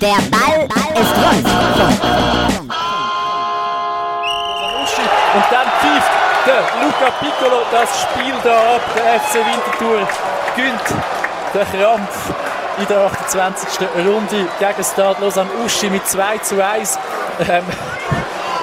Der Ball ist rund. Und dann pfeift der Luca Piccolo das Spiel da ab. Der FC Winterthur gönnt den Krampf in der 28. Runde gegen Stade Lausanne Uschi mit 2 zu 1. Ähm,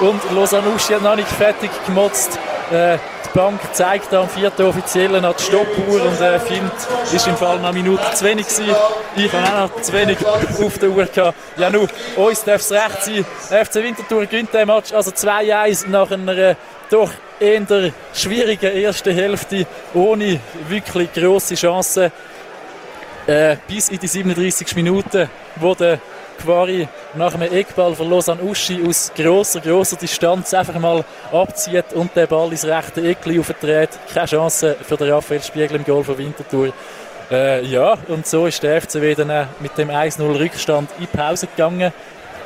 und Lausanne Uschi hat noch nicht fertig gemotzt. Äh, die Bank zeigt am vierten Offiziellen an die Stoppuhr und äh, findet, ist im Fall noch Minute zu wenig gewesen. Ich habe auch noch zu wenig auf der Uhr gehabt. Ja, nun, uns darf es recht sein. Der FC Winterthur gewinnt den Match, also 2-1 nach einer äh, doch eher schwierigen ersten Hälfte, ohne wirklich grosse Chancen. Äh, bis in die 37 Minuten, wo der Quari nach einem Eckball von Lausanne Uschi aus grosser, grosser Distanz einfach mal abzieht und den Ball ins rechte Eckli aufdreht. Keine Chance für den Raphael Spiegel im Goal von Winterthur. Äh, ja, und so ist der FCW dann mit dem 1-0 Rückstand in Pause gegangen.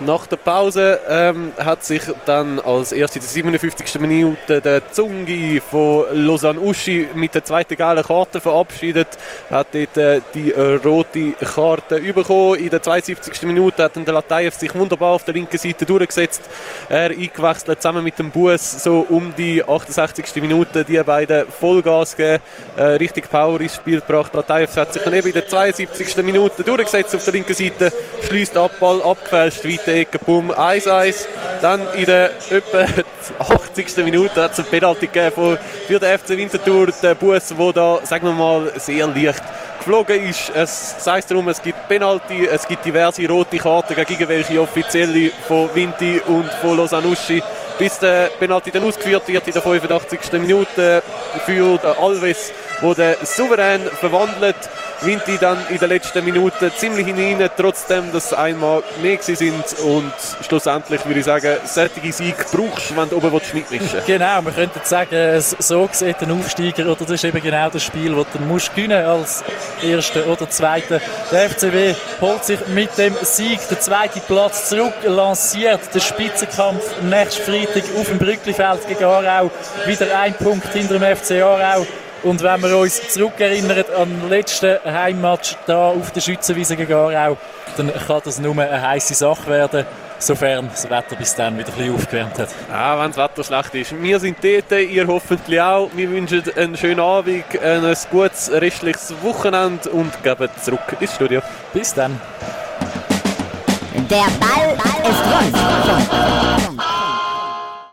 Nach der Pause ähm, hat sich dann als erste der 57. Minute der Zungi von Lausanne Uschi mit der zweiten gelben Karte verabschiedet. Hat dort äh, die äh, rote Karte bekommen. In der 72. Minute hat dann der Latayev sich wunderbar auf der linken Seite durchgesetzt. Er eingewechselt zusammen mit dem Bus so um die 68. Minute. Die beiden Vollgas gegeben, äh, richtig Power ins Spiel gebracht. Latayev hat sich dann eben in der 72. Minute durchgesetzt auf der linken Seite, schließt ab, Ball abgefälscht, weiter Ecke, bumm, 1-1. Dann in der etwa 80. Minute hat es ein Penalty gegeben für den FC Winterthur, der Bus, der da, sagen wir mal, sehr leicht geflogen ist. Es heißt darum, es gibt Penalty, es gibt diverse rote Karten gegen irgendwelche Offizielle von Vinti und von Losanuschi. Bis der Penalty dann ausgeführt wird in der 85. Minute für Alves, der souverän verwandelt. Vinti dann in der letzten Minute ziemlich hinein, trotzdem, dass einmal mehr sind und schlussendlich würde ich sagen, solche Sieg brauchst wenn du oben mitmischen Genau, man könnte sagen, so sieht ein Aufsteiger, oder das ist eben genau das Spiel, das du musst gewinnen als Erster oder Zweiter. Der FCW holt sich mit dem Sieg den zweiten Platz zurück, lanciert den Spitzenkampf nächsten Freitag auf dem Brücklifeld gegen Aarau, wieder ein Punkt hinter dem FC Aarau. Und wenn wir uns zurückerinnern an den letzten Heimmatch da auf der Schützenwiese gegen Aarau, dann kann das nur eine heiße Sache werden, sofern das Wetter bis dann wieder ein bisschen aufgewärmt hat. Ja, wenn das Wetter schlecht ist. Wir sind dort, ihr hoffentlich auch. Wir wünschen einen schönen Abend, ein gutes restliches Wochenende und geben zurück ins Studio. Bis dann. Der Ball ist rund.